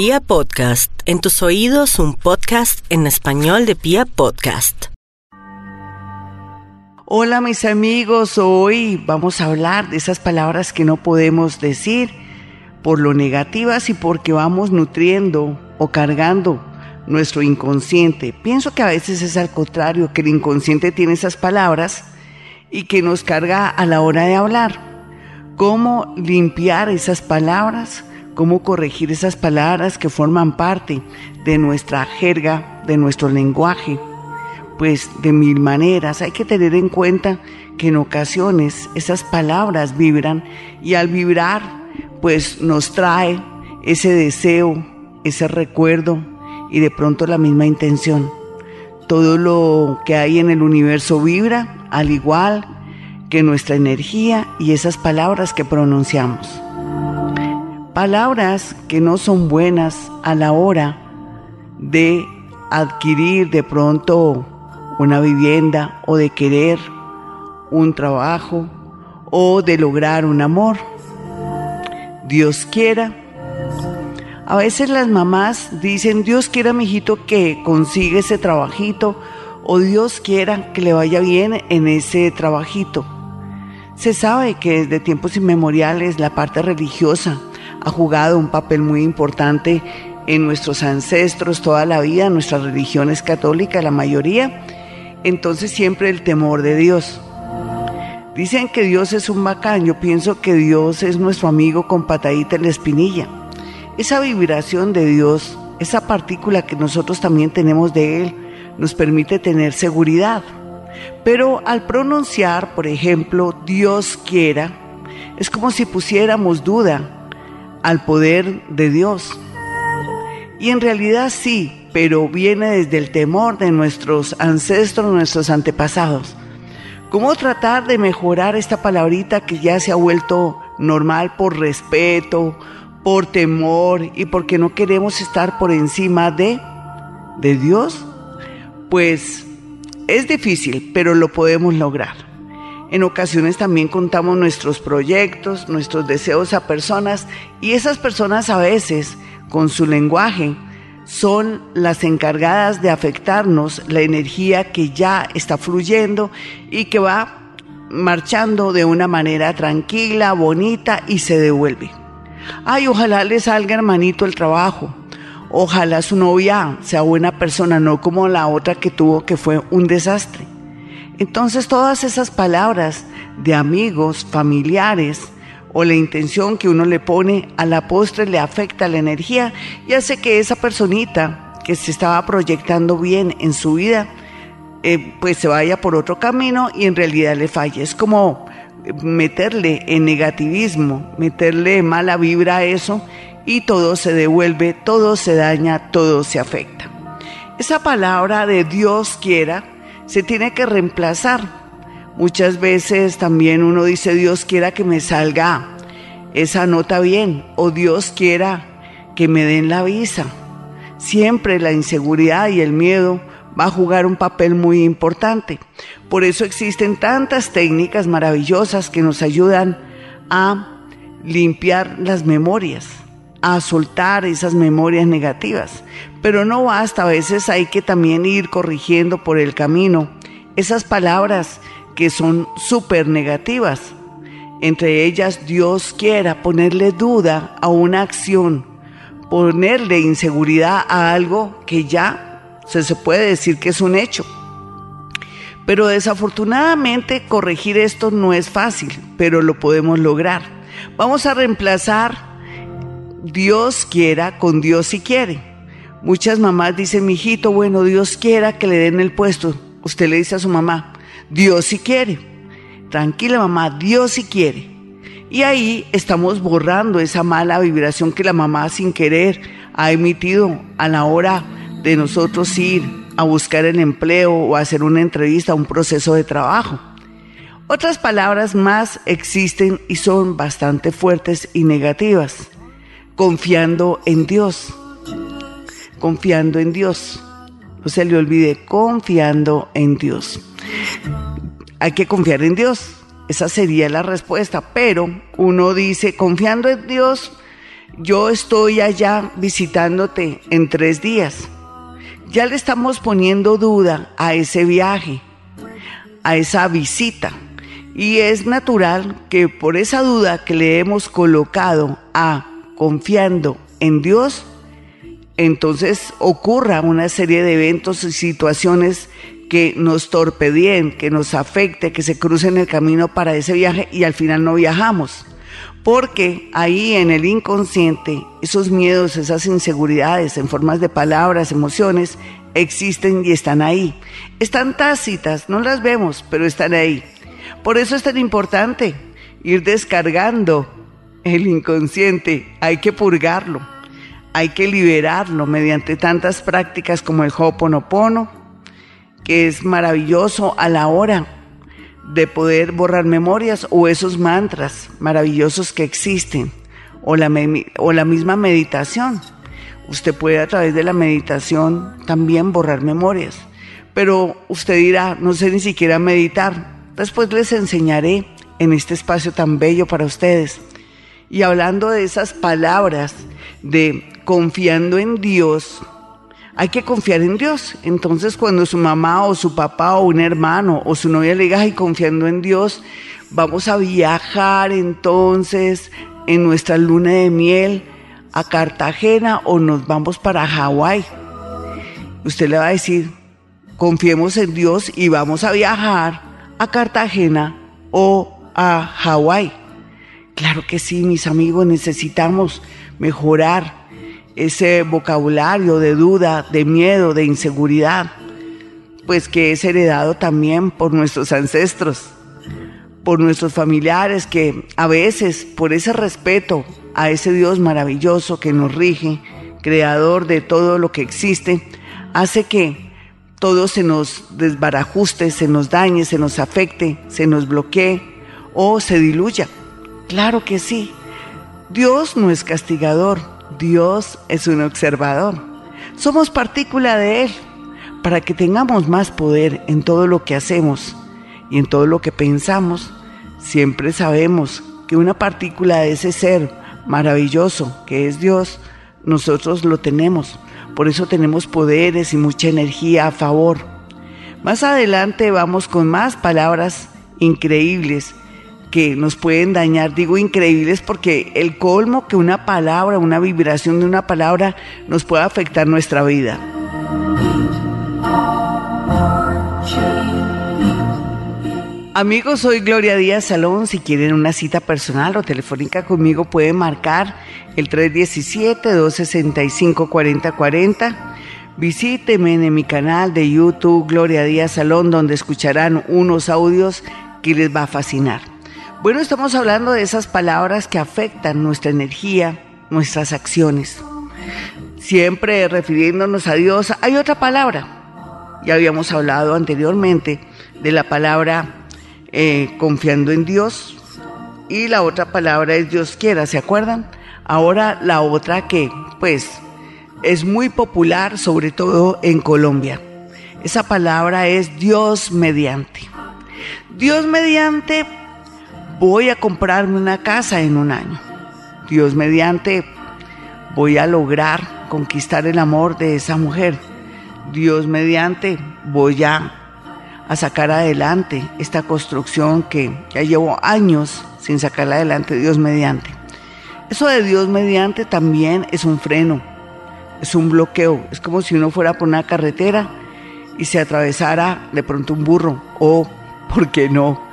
Pia Podcast, en tus oídos un podcast en español de Pia Podcast. Hola mis amigos, hoy vamos a hablar de esas palabras que no podemos decir por lo negativas y porque vamos nutriendo o cargando nuestro inconsciente. Pienso que a veces es al contrario, que el inconsciente tiene esas palabras y que nos carga a la hora de hablar. ¿Cómo limpiar esas palabras? Cómo corregir esas palabras que forman parte de nuestra jerga, de nuestro lenguaje. Pues de mil maneras hay que tener en cuenta que en ocasiones esas palabras vibran y al vibrar pues nos trae ese deseo, ese recuerdo y de pronto la misma intención. Todo lo que hay en el universo vibra al igual que nuestra energía y esas palabras que pronunciamos palabras que no son buenas a la hora de adquirir de pronto una vivienda o de querer un trabajo o de lograr un amor. Dios quiera. A veces las mamás dicen, Dios quiera, mijito, que consiga ese trabajito o Dios quiera que le vaya bien en ese trabajito. Se sabe que desde tiempos inmemoriales la parte religiosa ha jugado un papel muy importante en nuestros ancestros toda la vida, nuestra religión es católica, la mayoría, entonces siempre el temor de Dios. Dicen que Dios es un bacán, yo pienso que Dios es nuestro amigo con patadita en la espinilla. Esa vibración de Dios, esa partícula que nosotros también tenemos de Él, nos permite tener seguridad. Pero al pronunciar, por ejemplo, Dios quiera, es como si pusiéramos duda al poder de Dios. Y en realidad sí, pero viene desde el temor de nuestros ancestros, nuestros antepasados. ¿Cómo tratar de mejorar esta palabrita que ya se ha vuelto normal por respeto, por temor y porque no queremos estar por encima de, de Dios? Pues es difícil, pero lo podemos lograr. En ocasiones también contamos nuestros proyectos, nuestros deseos a personas y esas personas a veces, con su lenguaje, son las encargadas de afectarnos la energía que ya está fluyendo y que va marchando de una manera tranquila, bonita y se devuelve. Ay, ojalá le salga hermanito el trabajo. Ojalá su novia sea buena persona, no como la otra que tuvo que fue un desastre. Entonces todas esas palabras de amigos, familiares o la intención que uno le pone a la postre le afecta la energía y hace que esa personita que se estaba proyectando bien en su vida, eh, pues se vaya por otro camino y en realidad le falle. Es como meterle en negativismo, meterle mala vibra a eso y todo se devuelve, todo se daña, todo se afecta. Esa palabra de Dios quiera, se tiene que reemplazar. Muchas veces también uno dice, Dios quiera que me salga esa nota bien o Dios quiera que me den la visa. Siempre la inseguridad y el miedo va a jugar un papel muy importante. Por eso existen tantas técnicas maravillosas que nos ayudan a limpiar las memorias, a soltar esas memorias negativas. Pero no basta, a veces hay que también ir corrigiendo por el camino esas palabras que son súper negativas. Entre ellas, Dios quiera ponerle duda a una acción, ponerle inseguridad a algo que ya se, se puede decir que es un hecho. Pero desafortunadamente corregir esto no es fácil, pero lo podemos lograr. Vamos a reemplazar Dios quiera con Dios si quiere. Muchas mamás dicen, mijito, bueno, Dios quiera que le den el puesto. Usted le dice a su mamá, Dios si quiere. Tranquila mamá, Dios si quiere. Y ahí estamos borrando esa mala vibración que la mamá sin querer ha emitido a la hora de nosotros ir a buscar el empleo o hacer una entrevista, un proceso de trabajo. Otras palabras más existen y son bastante fuertes y negativas confiando en Dios. Confiando en Dios. No se le olvide, confiando en Dios. Hay que confiar en Dios. Esa sería la respuesta. Pero uno dice, confiando en Dios, yo estoy allá visitándote en tres días. Ya le estamos poniendo duda a ese viaje, a esa visita. Y es natural que por esa duda que le hemos colocado a confiando en Dios, entonces ocurra una serie de eventos y situaciones que nos torpedien, que nos afecte, que se crucen el camino para ese viaje y al final no viajamos. Porque ahí en el inconsciente, esos miedos, esas inseguridades en formas de palabras, emociones, existen y están ahí. Están tácitas, no las vemos, pero están ahí. Por eso es tan importante ir descargando el inconsciente, hay que purgarlo, hay que liberarlo mediante tantas prácticas como el Ho'oponopono, que es maravilloso a la hora de poder borrar memorias o esos mantras maravillosos que existen o la, o la misma meditación. Usted puede a través de la meditación también borrar memorias, pero usted dirá, no sé ni siquiera meditar. Después les enseñaré en este espacio tan bello para ustedes. Y hablando de esas palabras de confiando en Dios, hay que confiar en Dios. Entonces cuando su mamá o su papá o un hermano o su novia le diga, ay, confiando en Dios, vamos a viajar entonces en nuestra luna de miel a Cartagena o nos vamos para Hawái. Usted le va a decir, confiemos en Dios y vamos a viajar a Cartagena o a Hawái. Claro que sí, mis amigos, necesitamos mejorar ese vocabulario de duda, de miedo, de inseguridad, pues que es heredado también por nuestros ancestros, por nuestros familiares, que a veces por ese respeto a ese Dios maravilloso que nos rige, creador de todo lo que existe, hace que todo se nos desbarajuste, se nos dañe, se nos afecte, se nos bloquee o se diluya. Claro que sí. Dios no es castigador, Dios es un observador. Somos partícula de Él para que tengamos más poder en todo lo que hacemos y en todo lo que pensamos. Siempre sabemos que una partícula de ese ser maravilloso que es Dios, nosotros lo tenemos. Por eso tenemos poderes y mucha energía a favor. Más adelante vamos con más palabras increíbles que nos pueden dañar, digo increíbles porque el colmo que una palabra, una vibración de una palabra nos puede afectar nuestra vida. Amigos, soy Gloria Díaz Salón. Si quieren una cita personal o telefónica conmigo, pueden marcar el 317-265-4040. Visíteme en mi canal de YouTube Gloria Díaz Salón, donde escucharán unos audios que les va a fascinar. Bueno, estamos hablando de esas palabras que afectan nuestra energía, nuestras acciones. Siempre refiriéndonos a Dios, hay otra palabra. Ya habíamos hablado anteriormente de la palabra eh, confiando en Dios y la otra palabra es Dios quiera, ¿se acuerdan? Ahora la otra que pues es muy popular, sobre todo en Colombia. Esa palabra es Dios mediante. Dios mediante voy a comprarme una casa en un año. Dios mediante, voy a lograr conquistar el amor de esa mujer. Dios mediante, voy a, sacar adelante esta construcción que ya llevo años sin sacarla adelante, Dios mediante. Eso de Dios mediante también es un freno, es un bloqueo, es como si uno fuera por una carretera y se atravesara de pronto un burro o, ¿por qué no?,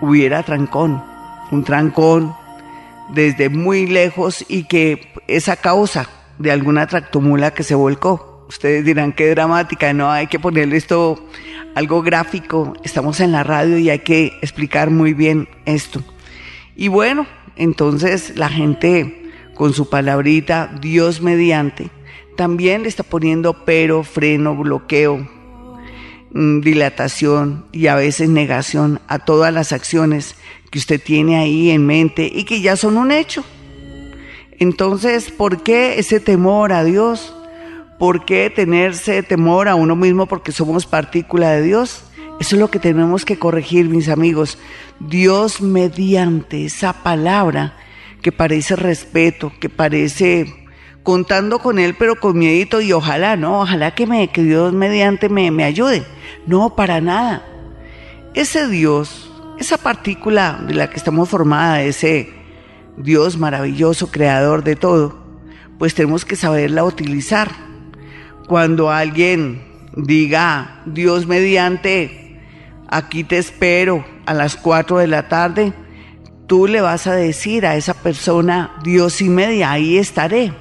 hubiera trancón, un trancón desde muy lejos y que esa causa de alguna tractomula que se volcó. Ustedes dirán qué dramática, no hay que ponerle esto algo gráfico, estamos en la radio y hay que explicar muy bien esto. Y bueno, entonces la gente con su palabrita Dios mediante también le está poniendo pero, freno, bloqueo, dilatación y a veces negación a todas las acciones que usted tiene ahí en mente y que ya son un hecho. Entonces, ¿por qué ese temor a Dios? ¿Por qué tenerse temor a uno mismo porque somos partícula de Dios? Eso es lo que tenemos que corregir, mis amigos. Dios mediante esa palabra que parece respeto, que parece contando con él, pero con miedito y ojalá, ¿no? Ojalá que, me, que Dios mediante me, me ayude. No, para nada. Ese Dios, esa partícula de la que estamos formada, ese Dios maravilloso, creador de todo, pues tenemos que saberla utilizar. Cuando alguien diga, Dios mediante, aquí te espero a las 4 de la tarde, tú le vas a decir a esa persona, Dios y media, ahí estaré.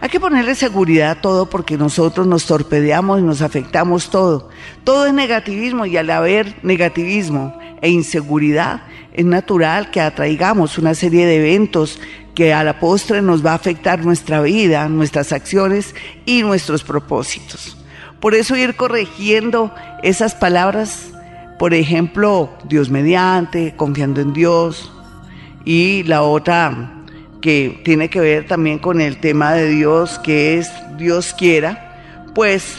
Hay que ponerle seguridad a todo porque nosotros nos torpedeamos y nos afectamos todo. Todo es negativismo y al haber negativismo e inseguridad es natural que atraigamos una serie de eventos que a la postre nos va a afectar nuestra vida, nuestras acciones y nuestros propósitos. Por eso ir corrigiendo esas palabras, por ejemplo, Dios mediante, confiando en Dios, y la otra que tiene que ver también con el tema de Dios, que es Dios quiera, pues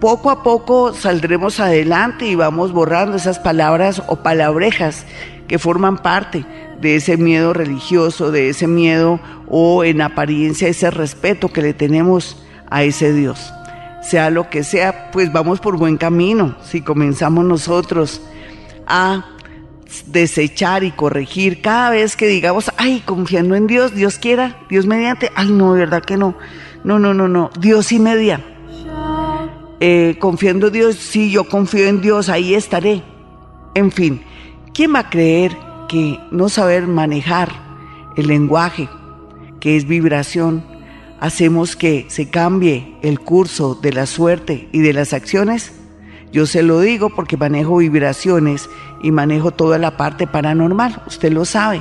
poco a poco saldremos adelante y vamos borrando esas palabras o palabrejas que forman parte de ese miedo religioso, de ese miedo o en apariencia ese respeto que le tenemos a ese Dios. Sea lo que sea, pues vamos por buen camino si comenzamos nosotros a desechar y corregir cada vez que digamos, ay, confiando en Dios, Dios quiera, Dios mediante, ay, no, de verdad que no, no, no, no, no, Dios y media. Eh, confiando en Dios, sí, yo confío en Dios, ahí estaré. En fin, ¿quién va a creer que no saber manejar el lenguaje, que es vibración, hacemos que se cambie el curso de la suerte y de las acciones? Yo se lo digo porque manejo vibraciones y manejo toda la parte paranormal, usted lo sabe.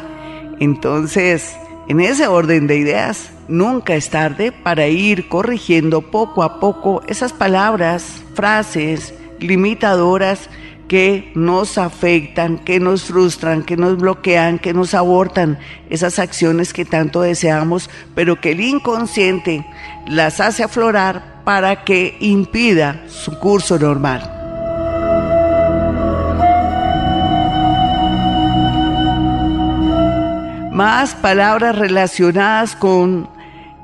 Entonces, en ese orden de ideas, nunca es tarde para ir corrigiendo poco a poco esas palabras, frases limitadoras que nos afectan, que nos frustran, que nos bloquean, que nos abortan esas acciones que tanto deseamos, pero que el inconsciente las hace aflorar para que impida su curso normal. Más palabras relacionadas con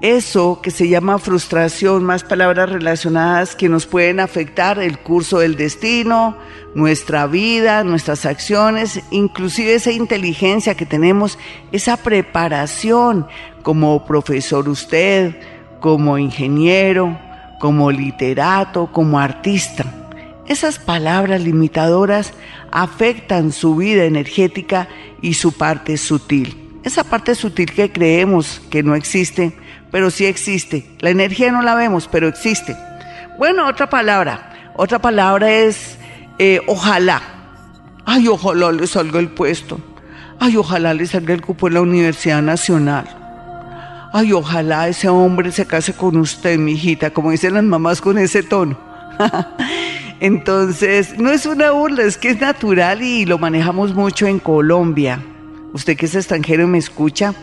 eso que se llama frustración, más palabras relacionadas que nos pueden afectar el curso del destino, nuestra vida, nuestras acciones, inclusive esa inteligencia que tenemos, esa preparación como profesor usted, como ingeniero, como literato, como artista. Esas palabras limitadoras afectan su vida energética y su parte sutil. Esa parte sutil que creemos que no existe, pero sí existe. La energía no la vemos, pero existe. Bueno, otra palabra. Otra palabra es eh, ojalá. Ay, ojalá le salga el puesto. Ay, ojalá le salga el cupo en la Universidad Nacional. Ay, ojalá ese hombre se case con usted, mi hijita, como dicen las mamás con ese tono. Entonces, no es una burla, es que es natural y lo manejamos mucho en Colombia. Usted que es extranjero y me escucha,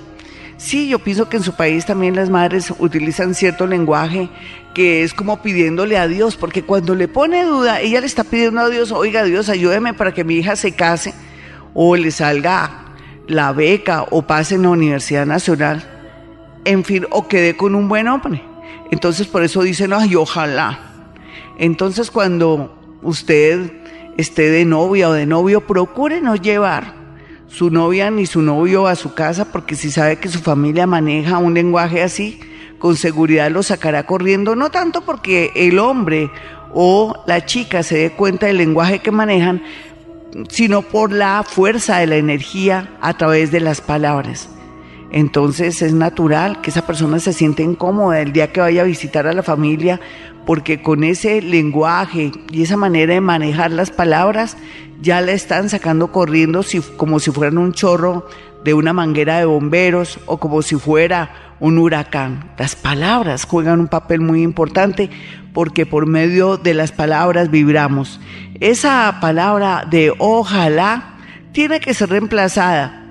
Sí, yo pienso que en su país también las madres utilizan cierto lenguaje que es como pidiéndole a Dios, porque cuando le pone duda, ella le está pidiendo a Dios, oiga Dios, ayúdeme para que mi hija se case o le salga la beca o pase en la Universidad Nacional, en fin, o quede con un buen hombre. Entonces por eso dicen, ay, ojalá. Entonces cuando usted esté de novia o de novio, procure no llevar su novia ni su novio a su casa, porque si sabe que su familia maneja un lenguaje así, con seguridad lo sacará corriendo, no tanto porque el hombre o la chica se dé cuenta del lenguaje que manejan, sino por la fuerza de la energía a través de las palabras. Entonces es natural que esa persona se sienta incómoda el día que vaya a visitar a la familia porque con ese lenguaje y esa manera de manejar las palabras ya la están sacando corriendo como si fueran un chorro de una manguera de bomberos o como si fuera un huracán. Las palabras juegan un papel muy importante porque por medio de las palabras vibramos. Esa palabra de ojalá tiene que ser reemplazada.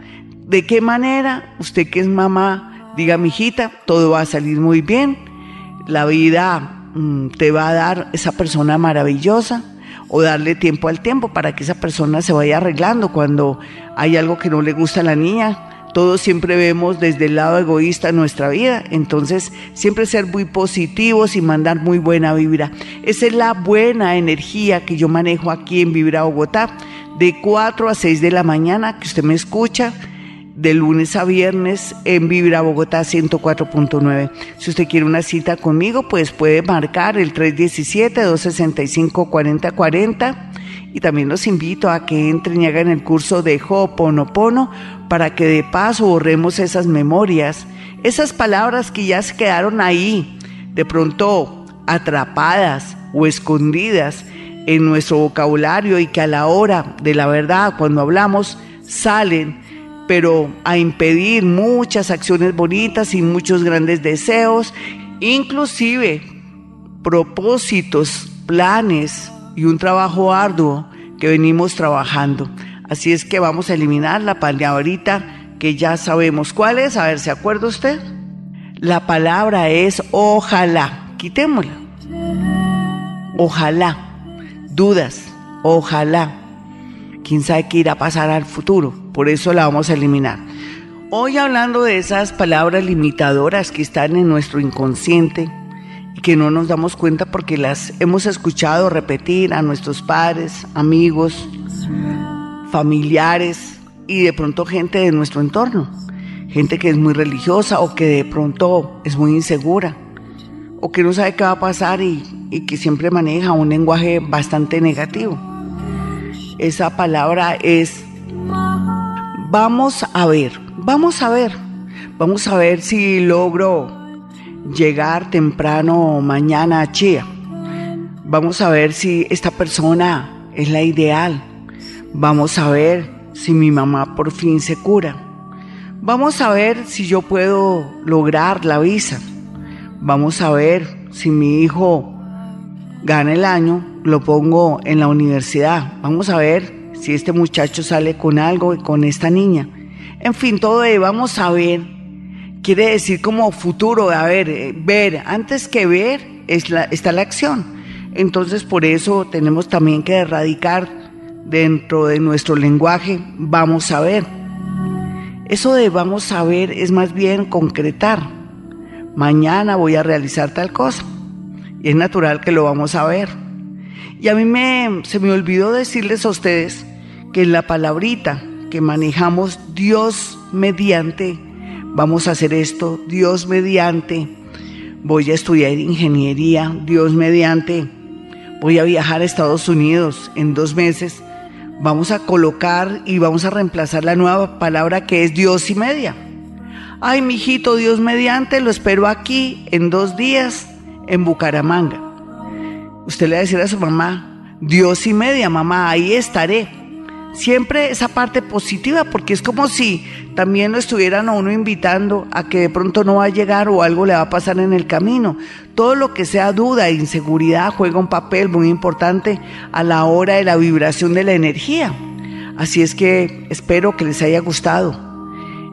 ¿De qué manera? Usted que es mamá, diga, mijita, todo va a salir muy bien. La vida te va a dar esa persona maravillosa o darle tiempo al tiempo para que esa persona se vaya arreglando cuando hay algo que no le gusta a la niña. todos siempre vemos desde el lado egoísta nuestra vida, entonces siempre ser muy positivos y mandar muy buena vibra. Esa es la buena energía que yo manejo aquí en Vibra Bogotá, de 4 a 6 de la mañana, que usted me escucha de lunes a viernes en Vibra Bogotá 104.9. Si usted quiere una cita conmigo, pues puede marcar el 317-265-4040 y también los invito a que entren y hagan el curso de Ho'oponopono para que de paso borremos esas memorias, esas palabras que ya se quedaron ahí, de pronto atrapadas o escondidas en nuestro vocabulario y que a la hora de la verdad, cuando hablamos, salen, pero a impedir muchas acciones bonitas y muchos grandes deseos, inclusive propósitos, planes, y un trabajo arduo que venimos trabajando. Así es que vamos a eliminar la palabrita que ya sabemos cuál es. A ver, ¿se acuerda usted? La palabra es ojalá. Quitémosla. Ojalá. Dudas. Ojalá. ¿Quién sabe qué irá a pasar al futuro? Por eso la vamos a eliminar. Hoy hablando de esas palabras limitadoras que están en nuestro inconsciente, que no nos damos cuenta porque las hemos escuchado repetir a nuestros padres, amigos, familiares y de pronto gente de nuestro entorno. Gente que es muy religiosa o que de pronto es muy insegura o que no sabe qué va a pasar y, y que siempre maneja un lenguaje bastante negativo. Esa palabra es vamos a ver, vamos a ver, vamos a ver si logro llegar temprano mañana a Chía. Vamos a ver si esta persona es la ideal. Vamos a ver si mi mamá por fin se cura. Vamos a ver si yo puedo lograr la visa. Vamos a ver si mi hijo gana el año, lo pongo en la universidad. Vamos a ver si este muchacho sale con algo y con esta niña. En fin, todo de vamos a ver quiere decir como futuro, a ver, eh, ver, antes que ver es la, está la acción. Entonces por eso tenemos también que erradicar dentro de nuestro lenguaje, vamos a ver. Eso de vamos a ver es más bien concretar. Mañana voy a realizar tal cosa. Y es natural que lo vamos a ver. Y a mí me, se me olvidó decirles a ustedes que la palabrita que manejamos Dios mediante vamos a hacer esto, Dios mediante, voy a estudiar ingeniería, Dios mediante, voy a viajar a Estados Unidos en dos meses, vamos a colocar y vamos a reemplazar la nueva palabra que es Dios y media. Ay, mijito, Dios mediante, lo espero aquí en dos días en Bucaramanga. Usted le va a decir a su mamá, Dios y media, mamá, ahí estaré siempre esa parte positiva, porque es como si también lo estuvieran a uno invitando a que de pronto no va a llegar o algo le va a pasar en el camino. Todo lo que sea duda e inseguridad juega un papel muy importante a la hora de la vibración de la energía. Así es que espero que les haya gustado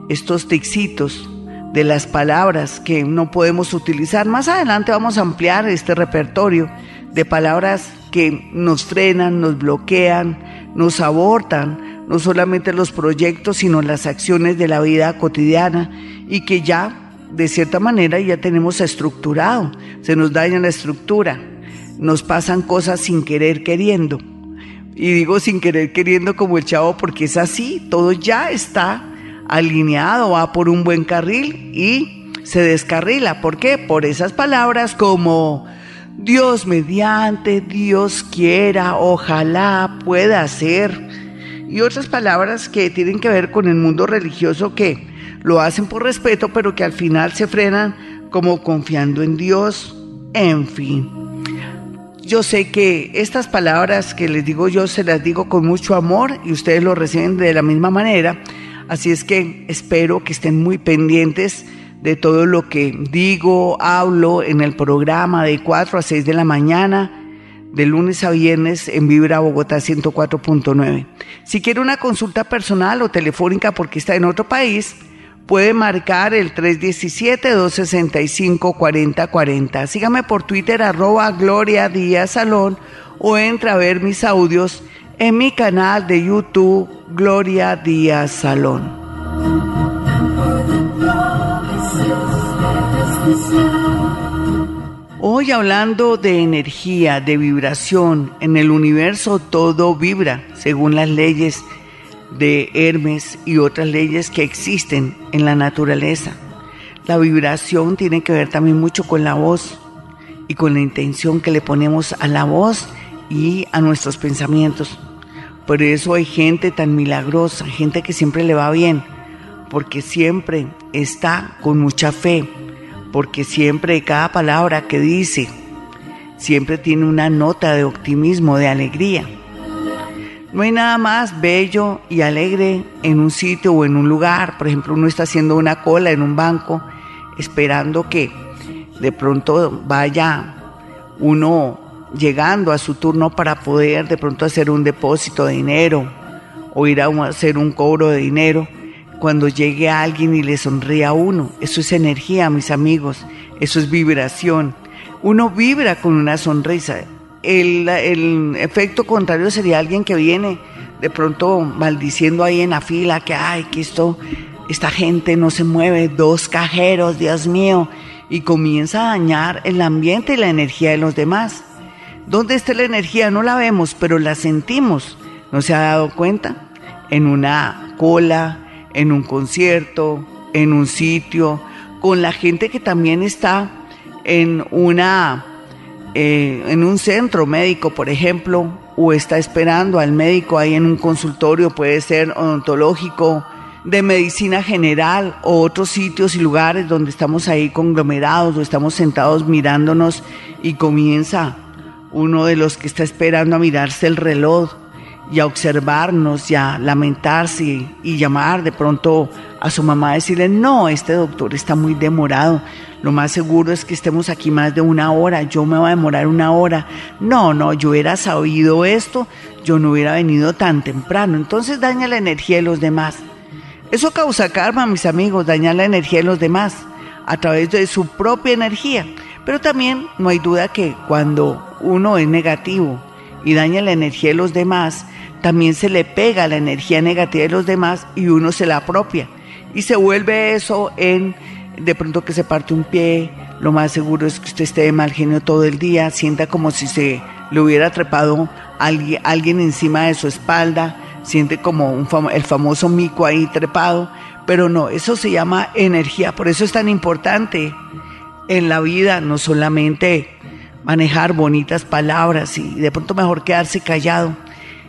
estos tixitos de las palabras que no podemos utilizar. Más adelante vamos a ampliar este repertorio de palabras que nos frenan, nos bloquean, nos abortan no solamente los proyectos, sino las acciones de la vida cotidiana y que ya, de cierta manera, ya tenemos estructurado. Se nos daña la estructura, nos pasan cosas sin querer queriendo. Y digo sin querer queriendo como el chavo porque es así, todo ya está alineado, va por un buen carril y se descarrila. ¿Por qué? Por esas palabras como Dios mediante, Dios quiera, ojalá pueda ser. Y otras palabras que tienen que ver con el mundo religioso que lo hacen por respeto, pero que al final se frenan como confiando en Dios. En fin. Yo sé que estas palabras que les digo yo se las digo con mucho amor y ustedes lo reciben de la misma manera. Así es que espero que estén muy pendientes de todo lo que digo, hablo en el programa de 4 a 6 de la mañana, de lunes a viernes en Vibra Bogotá 104.9. Si quiere una consulta personal o telefónica porque está en otro país, puede marcar el 317-265-4040. Sígame por Twitter arroba Gloria Díaz Salón o entra a ver mis audios en mi canal de YouTube Gloria Díaz Salón. Hoy hablando de energía, de vibración, en el universo todo vibra según las leyes de Hermes y otras leyes que existen en la naturaleza. La vibración tiene que ver también mucho con la voz y con la intención que le ponemos a la voz y a nuestros pensamientos. Por eso hay gente tan milagrosa, gente que siempre le va bien, porque siempre está con mucha fe, porque siempre cada palabra que dice, siempre tiene una nota de optimismo, de alegría. No hay nada más bello y alegre en un sitio o en un lugar. Por ejemplo, uno está haciendo una cola en un banco esperando que de pronto vaya uno llegando a su turno para poder de pronto hacer un depósito de dinero o ir a hacer un cobro de dinero cuando llegue alguien y le sonríe a uno. Eso es energía, mis amigos. Eso es vibración. Uno vibra con una sonrisa. El, efecto contrario sería alguien que viene de pronto maldiciendo ahí en la fila que, ay, que esto, esta gente no se mueve, dos cajeros, Dios mío, y comienza a dañar el ambiente y la energía de los demás. ¿Dónde está la energía? No la vemos, pero la sentimos. ¿No se ha dado cuenta? En una cola, en un concierto, en un sitio, con la gente que también está en una eh, en un centro médico, por ejemplo, o está esperando al médico ahí en un consultorio, puede ser odontológico, de medicina general o otros sitios y lugares donde estamos ahí conglomerados o estamos sentados mirándonos y comienza uno de los que está esperando a mirarse el reloj y a observarnos y a lamentarse y, llamar de pronto a su mamá decirle, no, este doctor está muy demorado, lo más seguro es que estemos aquí más de una hora, yo me voy a demorar una hora. No, no, yo hubiera sabido esto, yo no hubiera venido tan temprano. Entonces daña la energía de los demás. Eso causa karma, mis amigos, dañar la energía de los demás a través de su propia energía. Pero también no hay duda que cuando uno es negativo y daña la energía de los demás, también se le pega la energía negativa de los demás y uno se la apropia. Y se vuelve eso en de pronto que se parte un pie, lo más seguro es que usted esté de mal genio todo el día, sienta como si se le hubiera trepado alguien, alguien encima de su espalda, siente como un el famoso mico ahí trepado, pero no, eso se llama energía, por eso es tan importante en la vida no solamente manejar bonitas palabras y de pronto mejor quedarse callado,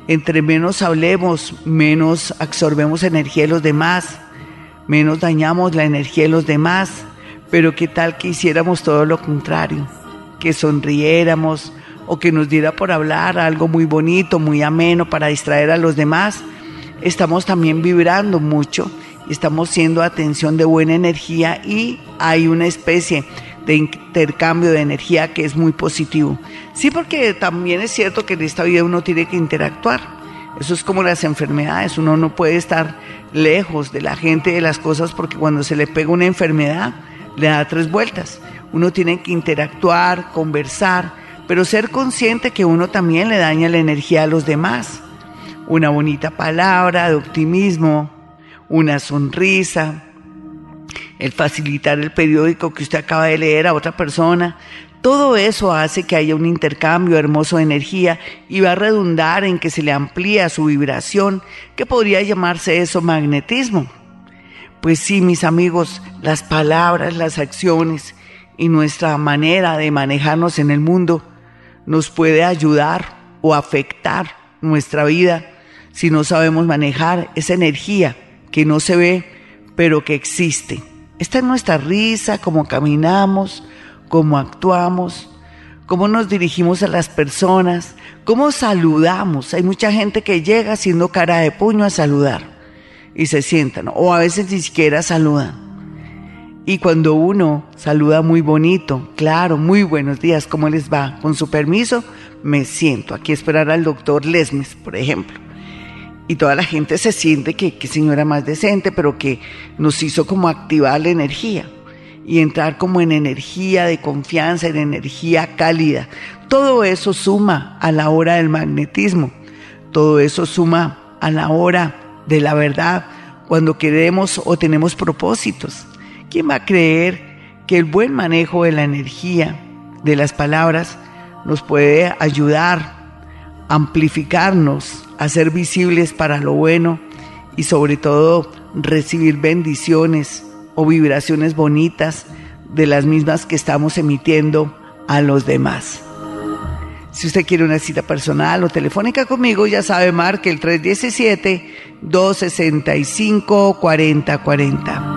entre menos hablemos, menos absorbemos energía de los demás, menos dañamos la energía de los demás. Pero qué tal que hiciéramos todo lo contrario, que sonriéramos o que nos diera por hablar algo muy bonito, muy ameno para distraer a los demás. Estamos también vibrando mucho, estamos siendo atención de buena energía y hay una especie de intercambio de energía que es muy positivo. Sí, porque también es cierto que en esta vida uno tiene que interactuar. Eso es como las enfermedades, uno no puede estar lejos de la gente, de las cosas, porque cuando se le pega una enfermedad, le da tres vueltas. Uno tiene que interactuar, conversar, pero ser consciente que uno también le daña la energía a los demás. Una bonita palabra de optimismo, una sonrisa, el facilitar el periódico que usted acaba de leer a otra persona, todo eso hace que haya un intercambio hermoso de energía y va a redundar en que se le amplía su vibración, que podría llamarse eso magnetismo. Pues sí, mis amigos, las palabras, las acciones y nuestra manera de manejarnos en el mundo nos puede ayudar o afectar nuestra vida si no sabemos manejar esa energía que no se ve, pero que existe. Esta es nuestra risa, cómo caminamos, cómo actuamos, cómo nos dirigimos a las personas, cómo saludamos. Hay mucha gente que llega haciendo cara de puño a saludar y se sientan, o a veces ni siquiera saludan. Y cuando uno saluda muy bonito, claro, muy buenos días, ¿cómo les va? Con su permiso, me siento aquí a esperar al doctor Lesmes, por ejemplo y toda la gente se siente que, que señora más decente, pero que nos hizo como activar la energía y entrar como en energía de confianza, en energía cálida. Todo eso suma a la hora del magnetismo, todo eso suma a la hora de la verdad, cuando queremos o tenemos propósitos. ¿Quién va a creer que el buen manejo de la energía de las palabras nos puede ayudar amplificarnos, a ser visibles para lo bueno y sobre todo recibir bendiciones o vibraciones bonitas de las mismas que estamos emitiendo a los demás. Si usted quiere una cita personal o telefónica conmigo, ya sabe, marque el 317-265-4040.